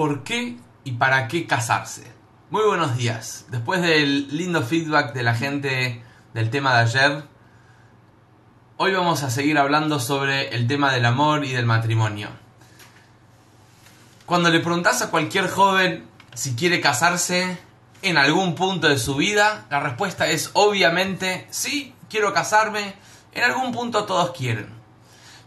¿Por qué y para qué casarse? Muy buenos días. Después del lindo feedback de la gente del tema de ayer, hoy vamos a seguir hablando sobre el tema del amor y del matrimonio. Cuando le preguntas a cualquier joven si quiere casarse en algún punto de su vida, la respuesta es obviamente sí, quiero casarme. En algún punto todos quieren.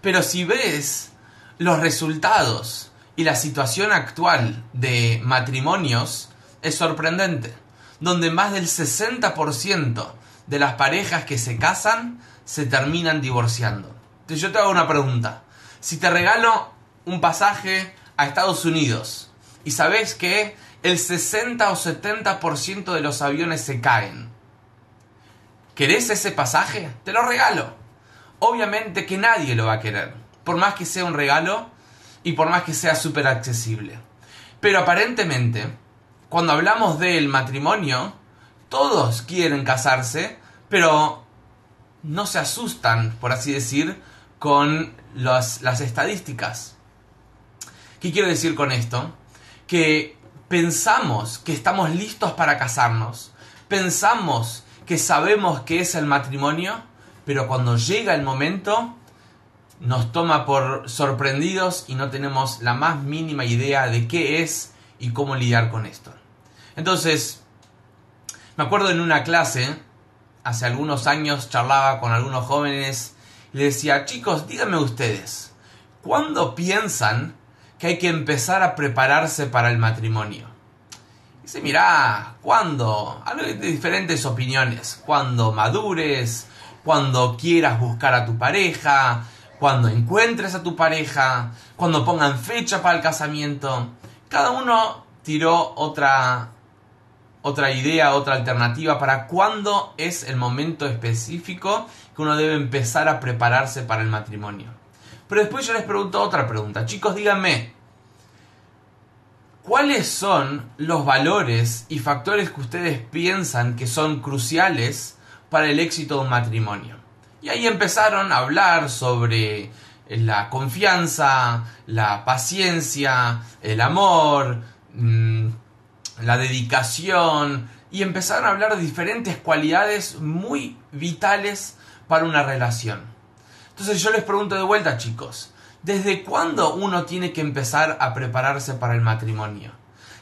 Pero si ves los resultados y la situación actual de matrimonios, es sorprendente. Donde más del 60% de las parejas que se casan se terminan divorciando. Entonces yo te hago una pregunta. Si te regalo un pasaje a Estados Unidos y sabes que el 60 o 70% de los aviones se caen, ¿querés ese pasaje? Te lo regalo. Obviamente que nadie lo va a querer, por más que sea un regalo y por más que sea súper accesible. Pero aparentemente, cuando hablamos del matrimonio, todos quieren casarse, pero no se asustan, por así decir, con las estadísticas. ¿Qué quiero decir con esto? Que pensamos que estamos listos para casarnos, pensamos que sabemos qué es el matrimonio, pero cuando llega el momento nos toma por sorprendidos y no tenemos la más mínima idea de qué es y cómo lidiar con esto. Entonces, me acuerdo en una clase, hace algunos años charlaba con algunos jóvenes y les decía, chicos, díganme ustedes, ¿cuándo piensan que hay que empezar a prepararse para el matrimonio? Dice, mirá, ¿cuándo? Hay diferentes opiniones. Cuando madures, cuando quieras buscar a tu pareja, cuando encuentres a tu pareja, cuando pongan fecha para el casamiento. Cada uno tiró otra, otra idea, otra alternativa para cuándo es el momento específico que uno debe empezar a prepararse para el matrimonio. Pero después yo les pregunto otra pregunta. Chicos, díganme, ¿cuáles son los valores y factores que ustedes piensan que son cruciales para el éxito de un matrimonio? Y ahí empezaron a hablar sobre la confianza, la paciencia, el amor, mm, la dedicación, y empezaron a hablar de diferentes cualidades muy vitales para una relación. Entonces yo les pregunto de vuelta, chicos, ¿desde cuándo uno tiene que empezar a prepararse para el matrimonio?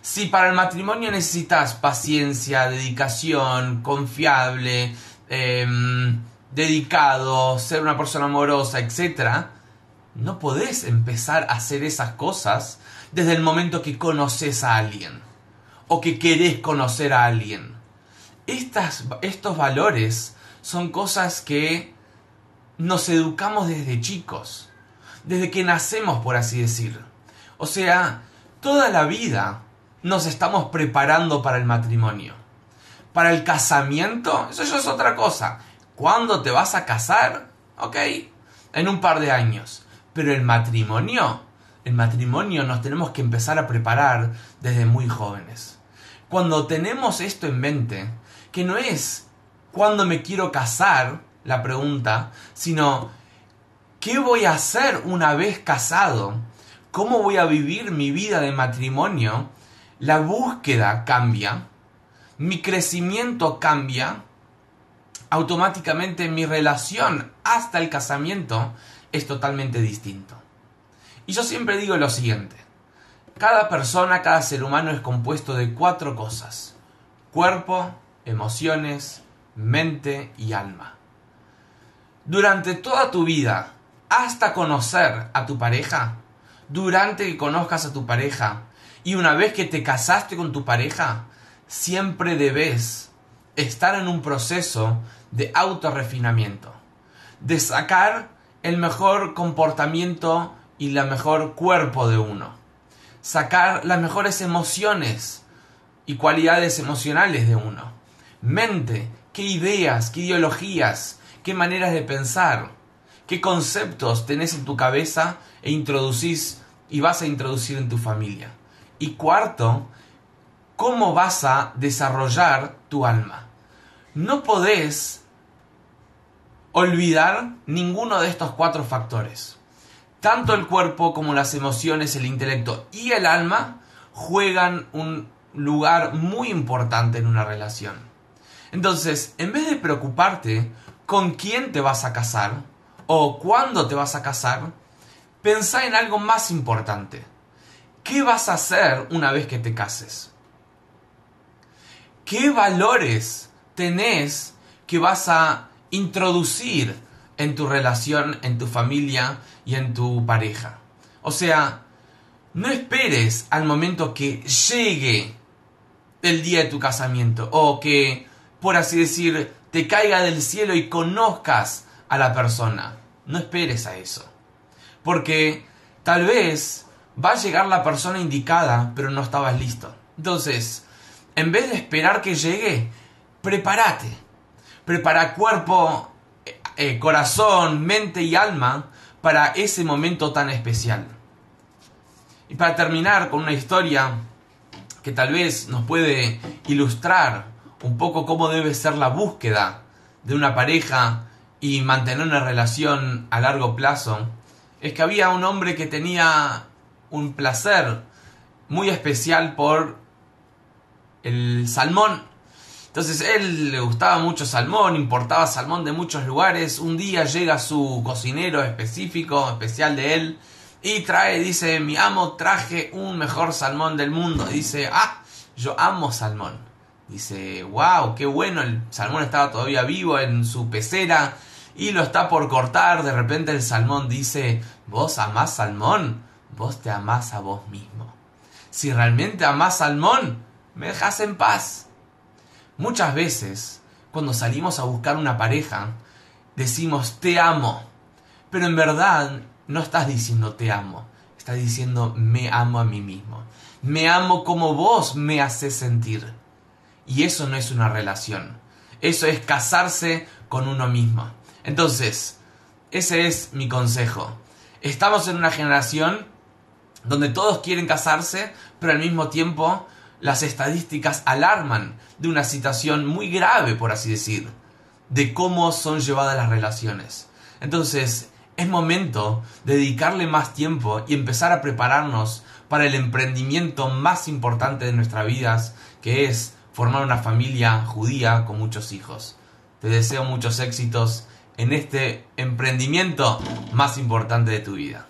Si para el matrimonio necesitas paciencia, dedicación, confiable, em, dedicado, ser una persona amorosa, etc., no podés empezar a hacer esas cosas desde el momento que conoces a alguien o que querés conocer a alguien. Estas, estos valores son cosas que nos educamos desde chicos, desde que nacemos, por así decir. O sea, toda la vida nos estamos preparando para el matrimonio. Para el casamiento, eso ya es otra cosa. ¿Cuándo te vas a casar? Ok, en un par de años. Pero el matrimonio, el matrimonio nos tenemos que empezar a preparar desde muy jóvenes. Cuando tenemos esto en mente, que no es cuándo me quiero casar, la pregunta, sino ¿qué voy a hacer una vez casado? ¿Cómo voy a vivir mi vida de matrimonio? La búsqueda cambia, mi crecimiento cambia, automáticamente mi relación hasta el casamiento es totalmente distinto. Y yo siempre digo lo siguiente, cada persona, cada ser humano es compuesto de cuatro cosas, cuerpo, emociones, mente y alma. Durante toda tu vida, hasta conocer a tu pareja, durante que conozcas a tu pareja y una vez que te casaste con tu pareja, siempre debes estar en un proceso de autorrefinamiento, de sacar el mejor comportamiento y el mejor cuerpo de uno, sacar las mejores emociones y cualidades emocionales de uno, mente, qué ideas, qué ideologías, qué maneras de pensar, qué conceptos tenés en tu cabeza e introducís y vas a introducir en tu familia. Y cuarto, cómo vas a desarrollar tu alma. No podés olvidar ninguno de estos cuatro factores. Tanto el cuerpo como las emociones, el intelecto y el alma juegan un lugar muy importante en una relación. Entonces, en vez de preocuparte con quién te vas a casar o cuándo te vas a casar, pensá en algo más importante. ¿Qué vas a hacer una vez que te cases? ¿Qué valores tenés que vas a introducir en tu relación, en tu familia y en tu pareja? O sea, no esperes al momento que llegue el día de tu casamiento o que, por así decir, te caiga del cielo y conozcas a la persona. No esperes a eso. Porque tal vez va a llegar la persona indicada, pero no estabas listo. Entonces, en vez de esperar que llegue, prepárate. Prepara cuerpo, eh, corazón, mente y alma para ese momento tan especial. Y para terminar con una historia que tal vez nos puede ilustrar un poco cómo debe ser la búsqueda de una pareja y mantener una relación a largo plazo, es que había un hombre que tenía un placer muy especial por el salmón. Entonces él le gustaba mucho salmón, importaba salmón de muchos lugares. Un día llega su cocinero específico, especial de él, y trae, dice, mi amo traje un mejor salmón del mundo. dice, ah, yo amo salmón. Dice, wow, qué bueno, el salmón estaba todavía vivo en su pecera y lo está por cortar. De repente el salmón dice, vos amás salmón, vos te amás a vos mismo. Si realmente amás salmón, me dejas en paz. Muchas veces, cuando salimos a buscar una pareja, decimos te amo, pero en verdad no estás diciendo te amo, estás diciendo me amo a mí mismo. Me amo como vos me haces sentir. Y eso no es una relación. Eso es casarse con uno mismo. Entonces, ese es mi consejo. Estamos en una generación donde todos quieren casarse, pero al mismo tiempo las estadísticas alarman de una situación muy grave, por así decir, de cómo son llevadas las relaciones. Entonces, es momento de dedicarle más tiempo y empezar a prepararnos para el emprendimiento más importante de nuestras vidas, que es formar una familia judía con muchos hijos. Te deseo muchos éxitos en este emprendimiento más importante de tu vida.